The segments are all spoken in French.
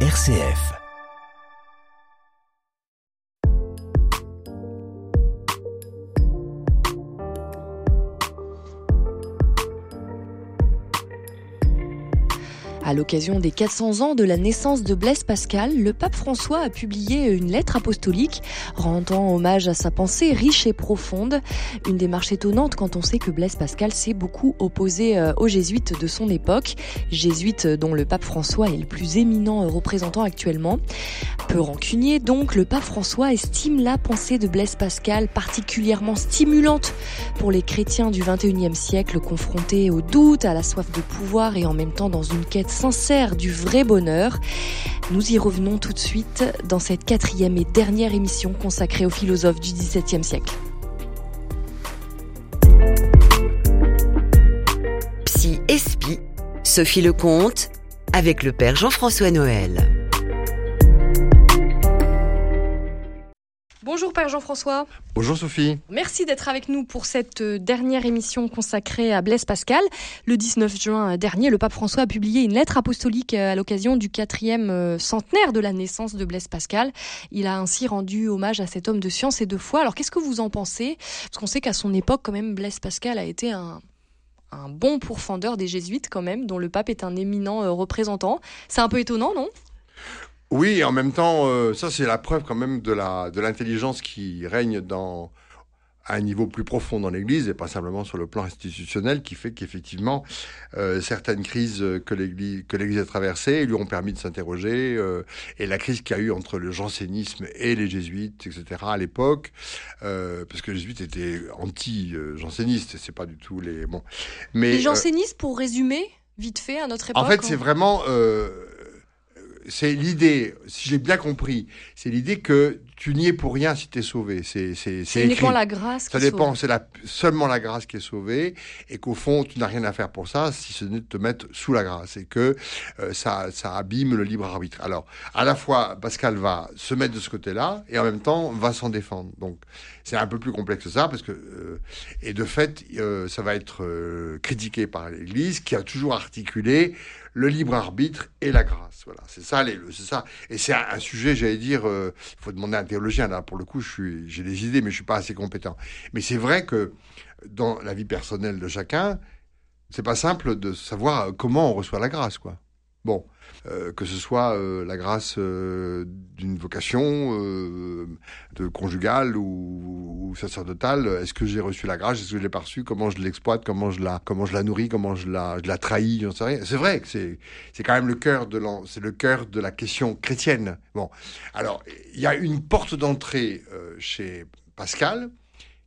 RCF. À l'occasion des 400 ans de la naissance de Blaise Pascal, le pape François a publié une lettre apostolique rendant hommage à sa pensée riche et profonde. Une démarche étonnante quand on sait que Blaise Pascal s'est beaucoup opposé euh, aux jésuites de son époque, jésuites dont le pape François est le plus éminent représentant actuellement. Peu rancunier donc, le pape François estime la pensée de Blaise Pascal particulièrement stimulante pour les chrétiens du 21e siècle confrontés au doute, à la soif de pouvoir et en même temps dans une quête sincère du vrai bonheur. Nous y revenons tout de suite dans cette quatrième et dernière émission consacrée aux philosophes du XVIIe siècle. Psy Espi, Sophie Lecomte, avec le Père Jean-François Noël. Bonjour Père Jean-François. Bonjour Sophie. Merci d'être avec nous pour cette euh, dernière émission consacrée à Blaise Pascal. Le 19 juin dernier, le pape François a publié une lettre apostolique euh, à l'occasion du quatrième euh, centenaire de la naissance de Blaise Pascal. Il a ainsi rendu hommage à cet homme de science et de foi. Alors qu'est-ce que vous en pensez? Parce qu'on sait qu'à son époque, quand même, Blaise Pascal a été un, un bon pourfendeur des jésuites quand même, dont le pape est un éminent représentant. C'est un peu étonnant, non? Oui, en même temps, euh, ça c'est la preuve quand même de la de l'intelligence qui règne dans à un niveau plus profond dans l'Église et pas simplement sur le plan institutionnel, qui fait qu'effectivement euh, certaines crises que l'Église que l'Église a traversées lui ont permis de s'interroger euh, et la crise qu'il y a eu entre le jansénisme et les jésuites, etc. à l'époque, parce que les jésuites étaient anti-jansénistes, c'est pas du tout les bon. Mais les jansénistes, pour résumer vite fait à notre époque. En fait, c'est vraiment c'est l'idée, si j'ai bien compris, c'est l'idée que tu n'y es pour rien si tu es sauvé. C'est uniquement la grâce. Ça dépend, c'est la, seulement la grâce qui est sauvée et qu'au fond tu n'as rien à faire pour ça si ce n'est de te mettre sous la grâce et que euh, ça ça abîme le libre arbitre. Alors à la fois Pascal va se mettre de ce côté-là et en même temps va s'en défendre. Donc c'est un peu plus complexe que ça parce que euh, et de fait euh, ça va être critiqué par l'Église qui a toujours articulé le libre arbitre et la grâce. Voilà, c'est ça, c'est ça. Et c'est un, sujet, j'allais dire, il faut demander à un théologien. Là, pour le coup, j'ai des idées, mais je suis pas assez compétent. Mais c'est vrai que dans la vie personnelle de chacun, c'est pas simple de savoir comment on reçoit la grâce, quoi. Bon, euh, que ce soit euh, la grâce euh, d'une vocation de conjugale ou, sacerdotale, est-ce que j'ai reçu la grâce, est-ce que je l'ai pas reçue, comment je l'exploite, comment je la, comment je la nourris, comment je la, je la trahis, j'en sais rien. C'est vrai que c'est, c'est quand même le cœur de c'est le cœur de la question chrétienne. Bon, alors il y a une porte d'entrée chez Pascal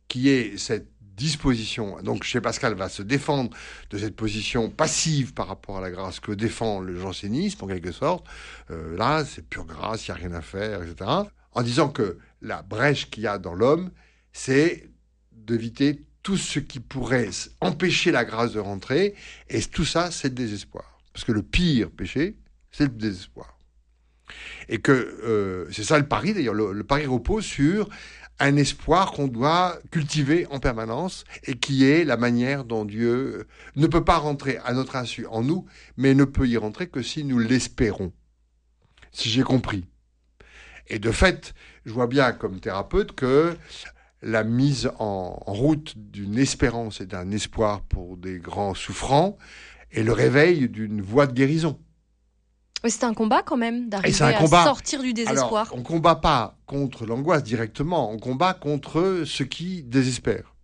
qui est cette disposition. Donc chez Pascal va se défendre de cette position passive par rapport à la grâce que défend le jansénisme en quelque sorte. Euh, là, c'est pure grâce, il n'y a rien à faire, etc. En disant que la brèche qu'il y a dans l'homme, c'est d'éviter tout ce qui pourrait empêcher la grâce de rentrer. Et tout ça, c'est le désespoir. Parce que le pire péché, c'est le désespoir. Et que euh, c'est ça le pari, d'ailleurs, le, pari repose sur un espoir qu'on doit cultiver en permanence et qui est la manière dont Dieu ne peut pas rentrer à notre insu en nous, mais ne peut y rentrer que si nous l'espérons. Si j'ai compris. Et de fait, je vois bien comme thérapeute que la mise en route d'une espérance et d'un espoir pour des grands souffrants est le réveil d'une voie de guérison. C'est un combat quand même d'arriver à sortir du désespoir. Alors, on combat pas contre l'angoisse directement, on combat contre ce qui désespère,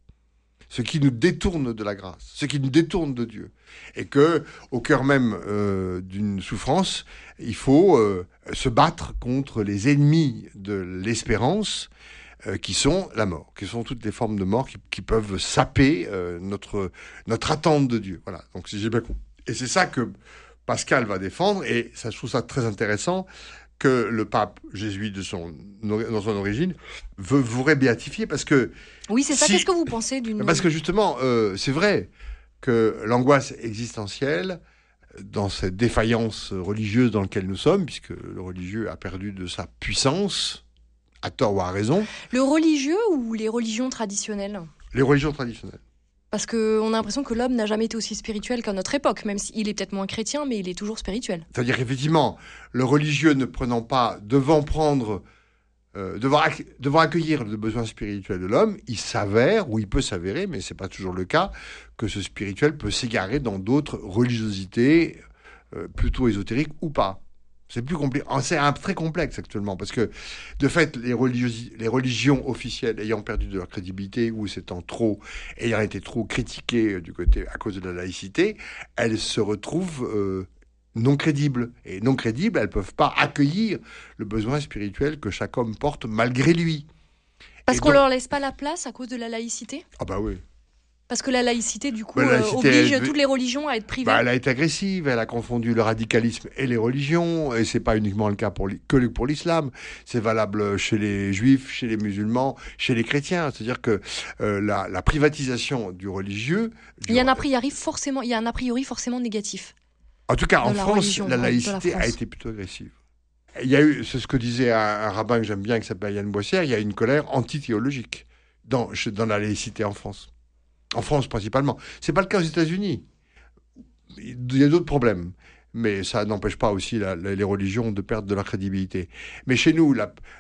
ce qui nous détourne de la grâce, ce qui nous détourne de Dieu, et que au cœur même euh, d'une souffrance, il faut euh, se battre contre les ennemis de l'espérance. Euh, qui sont la mort, qui sont toutes les formes de mort qui, qui peuvent saper notre notre attente de Dieu. Voilà. Donc si j'ai bien compris. Et c'est ça que Pascal va défendre, et ça, je trouve ça très intéressant, que le pape jésuite de son, dans son origine veut vous béatifier parce que... Oui, c'est ça. Qu'est-ce que vous pensez d'une... Parce que justement, euh, c'est vrai que l'angoisse existentielle, dans cette défaillance religieuse dans laquelle nous sommes, puisque le religieux a perdu de sa puissance, à tort ou à raison. Le religieux ou les religions traditionnelles? Les religions traditionnelles. Parce qu'on a l'impression que l'homme n'a jamais été aussi spirituel qu'à notre époque, même s'il est peut-être moins chrétien, mais il est toujours spirituel. C'est-à-dire qu'effectivement, le religieux ne prenant pas, devant prendre, euh, devant, accueillir le besoin spirituel de l'homme, il s'avère, ou il peut s'avérer, mais c'est pas toujours le cas, que ce spirituel peut s'égarer dans d'autres religiosités euh, plutôt ésotériques ou pas. C'est plus compliqué. C'est très complexe actuellement parce que, de fait, les, les religions officielles ayant perdu de leur crédibilité ou s'étant trop, ayant été trop critiquées euh, du côté à cause de la laïcité, elles se retrouvent euh, non crédibles. Et non crédibles, elles peuvent pas accueillir le besoin spirituel que chaque homme porte malgré lui. Parce qu'on leur laisse pas la place à cause de la laïcité? Ah bah oui. Parce que la laïcité, du coup, euh, oblige toutes les religions à être privées. Bah, elle a été agressive, elle a confondu le radicalisme et les religions, et c'est pas uniquement le cas pour que pour l'islam. C'est valable chez les juifs, chez les musulmans, chez les chrétiens. C'est-à-dire que euh, la, privatisation du religieux. il y a un a priori forcément, il y a un a priori forcément négatif. En tout cas, en France, la laïcité a été plutôt agressive. Il y a eu, c'est ce que disait un, rabbin que j'aime bien, qui s'appelle Yann Boissière, il y a une colère antithéologique dans, dans la laïcité en France. En France principalement. C'est pas le cas aux États-Unis. Il y a d'autres problèmes. Mais ça n'empêche pas aussi les religions de perdre de leur crédibilité. Mais chez nous,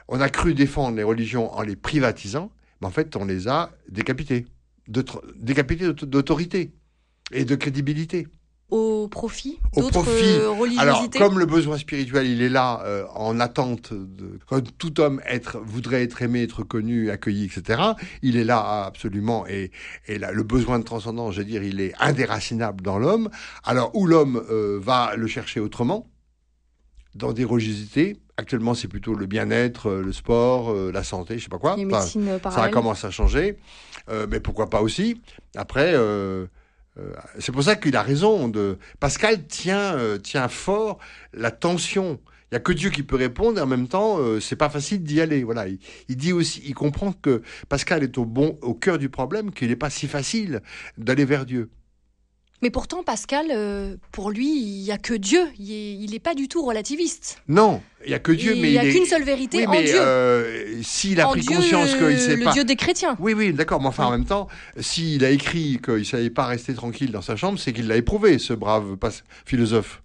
on a cru défendre les religions en les privatisant, mais en fait, on les a décapitées. Décapitées d'autorité et de crédibilité au profit d'autres euh, religiosités Alors, comme le besoin spirituel, il est là euh, en attente, de, quand tout homme être, voudrait être aimé, être connu, accueilli, etc., il est là absolument, et, et là, le besoin de transcendance, je veux dire, il est indéracinable dans l'homme. Alors, où l'homme euh, va le chercher autrement, dans des religiosités, actuellement c'est plutôt le bien-être, le sport, la santé, je sais pas quoi. Les médecines ça a commencé à changer, mais pourquoi pas aussi? Après... Euh, c'est pour ça qu'il a raison. De... Pascal tient, euh, tient fort la tension. Il n'y a que Dieu qui peut répondre et en même temps, euh, c'est pas facile d'y aller. Voilà. Il, dit aussi, il comprend que Pascal est au bon, au cœur du problème, qu'il n'est pas si facile d'aller vers Dieu. Mais pourtant, Pascal, euh, pour lui, il n'y a que Dieu. Il n'est pas du tout relativiste. Non, il n'y a que Dieu, mais il n'y a qu'une seule vérité en Dieu. Euh, s'il a pris conscience qu'il ne sait pas... Le Dieu des chrétiens. Oui, oui, d'accord. Mais enfin, en même temps, s'il a écrit qu'il ne savait pas rester tranquille dans sa chambre, c'est qu'il l'a éprouvé, ce brave philosophe.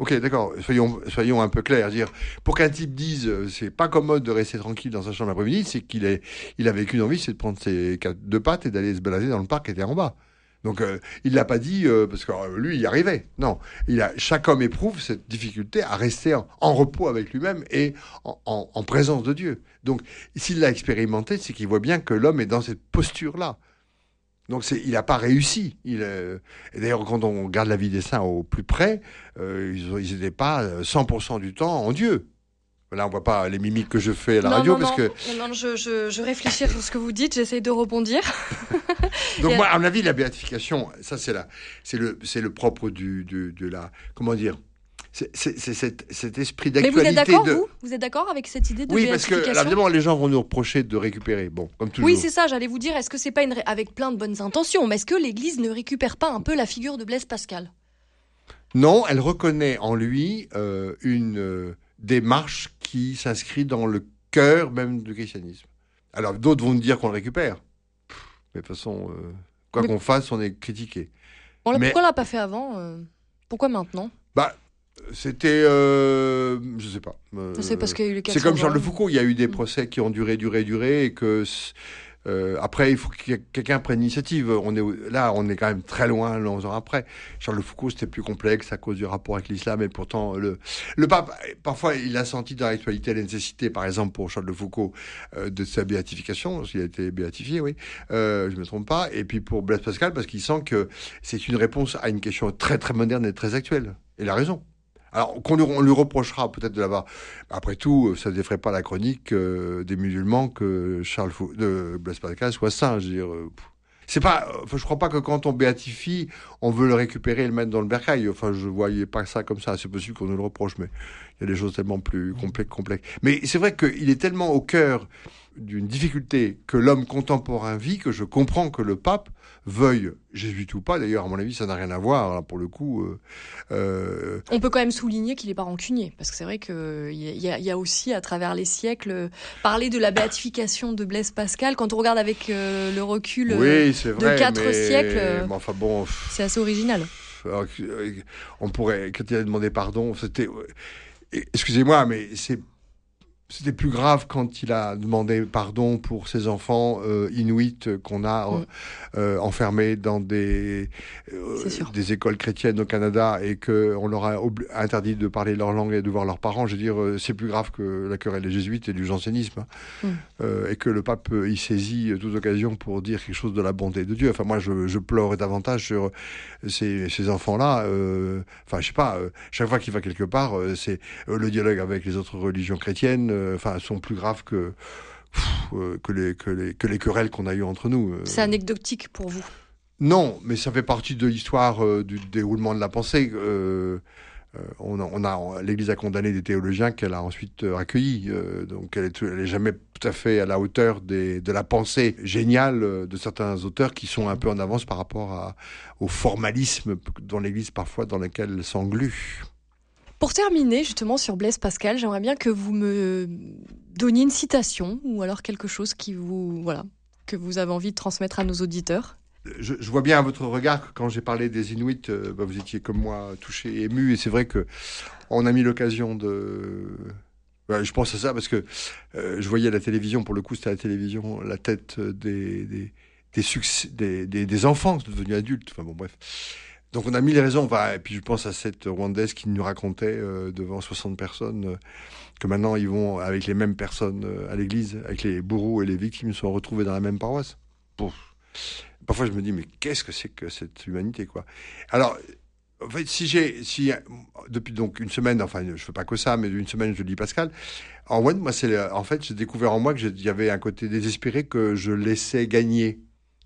Ok, d'accord. Soyons, soyons un peu clairs. Dire, pour qu'un type dise euh, c'est pas commode de rester tranquille dans sa chambre l'après-midi, c'est qu'il est, il avait qu'une envie, c'est de prendre ses deux pattes et d'aller se balader dans le parc qui était en bas. Donc euh, il l'a pas dit euh, parce que euh, lui il y arrivait. Non, il a chaque homme éprouve cette difficulté à rester en, repos avec lui-même et en, présence de Dieu. Donc s'il l'a expérimenté, c'est qu'il voit bien que l'homme est dans cette posture là. Donc il n'a pas réussi. Il, et d'ailleurs, quand on regarde la vie des saints au plus près, ils n'étaient pas 100% du temps en Dieu. Là, on voit pas les mimiques que je fais à la radio parce que. Non, je, je, je, réfléchis sur ce que vous dites, j'essaye de rebondir. Donc, moi, à mon avis, la béatification, ça, c'est la, c'est le, le propre du, de la, comment dire, c'est, cet, cet, esprit d'actualité. Mais vous êtes d'accord, vous? Vous êtes d'accord avec cette idée de Oui, parce que, évidemment, les gens vont nous reprocher de récupérer. Bon, comme toujours. Oui, c'est ça, j'allais vous dire, est-ce que c'est pas une, avec plein de bonnes intentions, mais est-ce que l'Église ne récupère pas un peu la figure de Blaise Pascal? Non, elle reconnaît en lui euh, une. Euh, démarche qui s'inscrit dans le cœur même du christianisme. Alors d'autres vont nous dire qu'on le récupère. Mais de toute façon, euh, quoi qu'on fasse, on est critiqué. Pourquoi on l'a pas fait avant euh, Pourquoi maintenant? Bah, c'était, euh, je sais pas. c'est parce qu'il y a eu les C'est comme Charles de Foucault. Il y a eu des mm. procès qui ont duré, duré, duré, et que euh, après, il faut que quelqu'un prenne l'initiative. On est là, on est quand même très loin, 11 ans après. Charles Foucault, c'était plus complexe à cause du rapport avec l'islam, et pourtant le le pape, parfois, il a senti dans l'actualité la nécessité, par exemple pour Charles de Foucault, euh, de sa béatification, parce a été béatifié, oui, euh, je me trompe pas. Et puis pour Blaise Pascal, parce qu'il sent que c'est une réponse à une question très très moderne et très actuelle. Et il a raison. Alors qu'on lui, reprochera peut-être de l'avoir. Après tout, ça ne défrait pas la chronique euh, des musulmans que Charles Fou... de Blaise Pascal soit saint. Je veux dire, euh, c'est pas. Je crois pas que quand on béatifie, on veut le récupérer et le mettre dans le bercail. Enfin, je voyais pas ça comme ça. C'est possible qu'on nous le reproche, mais il y a des choses tellement plus complexes. complexes. Mais c'est vrai qu'il est tellement au cœur d'une difficulté que l'homme contemporain vit que je comprends que le pape veuille jésuite ou pas. D'ailleurs, à mon avis, ça n'a rien à voir. Hein, pour le coup, euh, euh, on peut quand même souligner qu'il n'est pas rancunier, parce que c'est vrai qu'il y, y, a aussi, à travers les siècles, parler de la béatification de Blaise Pascal. Quand on regarde avec euh, le recul de quatre siècles, enfin bon, c'est assez original. On pourrait, quand il a demandé pardon, c'était, excusez-moi, mais c'est c'était plus grave quand il a demandé pardon pour ses enfants euh, inuits qu'on a mm. euh, enfermés dans des euh, des écoles chrétiennes au Canada et que on leur a interdit de parler leur langue et de voir leurs parents. Je veux dire, euh, c'est plus grave que la querelle des jésuites et du jansénisme, hein. mm. et que le pape y saisit toute occasion pour dire quelque chose de la bonté de Dieu. Enfin, moi, je, je pleure davantage sur ces, ces enfants-là. Enfin, je sais pas. chaque fois qu'il va quelque part, c'est le dialogue avec les autres religions chrétiennes euh, enfin, sont plus graves que, euh, que, les, que, les, que les querelles qu'on a eues entre nous. Euh. C'est anecdotique pour vous Non, mais ça fait partie de l'histoire du déroulement de la pensée. on a, l'Église a condamné des théologiens qu'elle a ensuite accueillis. donc elle n'est est jamais tout à fait à la hauteur des, de la pensée géniale de certains auteurs qui sont un peu en avance par rapport à, au formalisme dans l'Église parfois dans lequel elle s'englue. Pour terminer justement sur Blaise Pascal, j'aimerais bien que vous me donniez une citation ou alors quelque chose qui vous voilà que vous avez envie de transmettre à nos auditeurs. Je, vois bien à votre regard que quand j'ai parlé des Inuits, euh, bah, vous étiez comme moi touché, ému, et c'est vrai que on a mis l'occasion de. je pense à ça parce que euh, je voyais à la télévision, pour le coup c'était à la télévision, la tête des, des, des, des, des enfants devenus adultes. Enfin bon, bref. Donc on a mis les raisons. et puis je pense à cette Rwandaise qui nous racontait euh, devant 60 personnes euh, que maintenant ils vont avec les mêmes personnes euh, à l'église, avec les bourreaux et les victimes sont retrouvés dans la même paroisse. Parfois je me dis mais qu'est-ce que c'est que cette humanité quoi? Alors en fait, si j'ai, si depuis donc une semaine, enfin, je fais pas que ça, mais une semaine, je lis Pascal. En one, moi, c'est, en fait, j'ai découvert en moi que y avait un côté désespéré que je laissais gagner.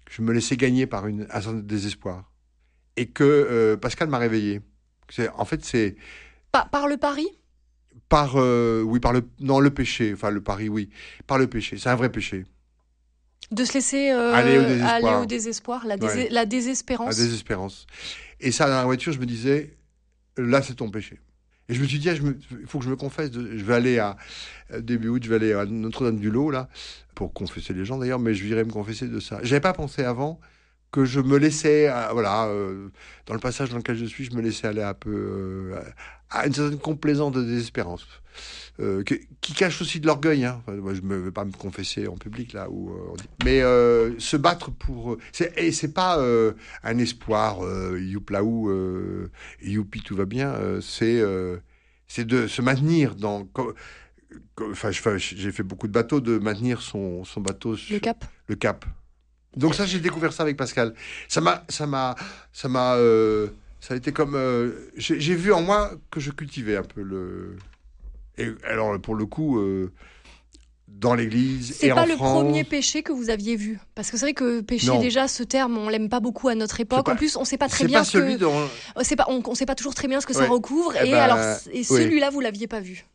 Je me laissais gagner par une, un certain désespoir et que euh, Pascal m'a réveillé. En fait, c'est. Par, par le pari? Par. Euh, oui, par le. Non, le péché. Enfin, le pari, oui. Par le péché. C'est un vrai péché. De se laisser euh, aller, au désespoir. la, la désespérance. La désespérance. Et ça, dans la voiture, je me disais, là, c'est ton péché. Et je me suis dit, ah, il faut que je me confesse. Je vais aller à début août, je vais aller à Notre-Dame-du-Lot, là, pour confesser les gens d'ailleurs, mais je virais me confesser de ça. J'avais pas pensé avant que je me laissais, euh, voilà, euh, dans le passage dans lequel je suis, je me laissais aller un peu euh, à une certaine complaisance de désespérance, qui cache aussi de l'orgueil. Hein. moi, je ne vais pas me confesser en public là, où, mais se battre pour, et c'est pas un espoir, youplaou, youpi, tout va bien. c'est c'est de se maintenir dans enfin j'ai fait beaucoup de bateaux de maintenir son, son bateau sur le cap le cap donc ça, j'ai découvert ça avec Pascal. Ça m'a, ça m'a, ça m'a, euh, ça a été comme, euh, j'ai vu en moi que je cultivais un peu le. Et alors pour le coup. Euh, dans l'Église et en France. C'est pas le premier péché que vous aviez vu, parce que c'est vrai que péché déjà ce terme on l'aime pas beaucoup à notre époque. en plus on sait pas très bien pas ce que dont... c'est pas on, sait pas toujours très bien ce que ça recouvre. Eh et, ben, alors et celui-là vous l'aviez pas vu?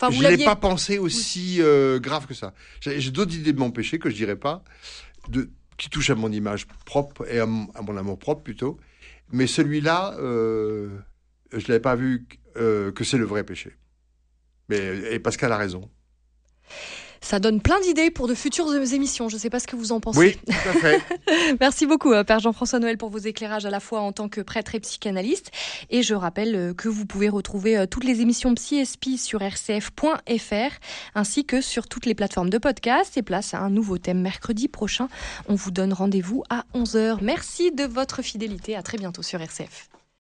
Enfin, vous je l'ai pas pensé aussi grave que ça. J'ai d'autres idées de mon péché que je dirais pas. De, qui touche à mon image propre et à mon, amour propre plutôt. Mais celui-là, euh, je ne l'avais pas vu euh, que c'est le vrai péché. Mais, et Pascal a raison. Ça donne plein d'idées pour de futures émissions. Je ne sais pas ce que vous en pensez. Oui, tout à fait. Merci beaucoup, euh, Père Jean-François Noël, pour vos éclairages à la fois en tant que prêtre et psychanalyste. Et je rappelle euh, que vous pouvez retrouver euh, toutes les émissions PsySP sur rcf.fr, ainsi que sur toutes les plateformes de podcast. Et place à un nouveau thème mercredi prochain. On vous donne rendez-vous à 11h. Merci de votre fidélité. À très bientôt sur RCF.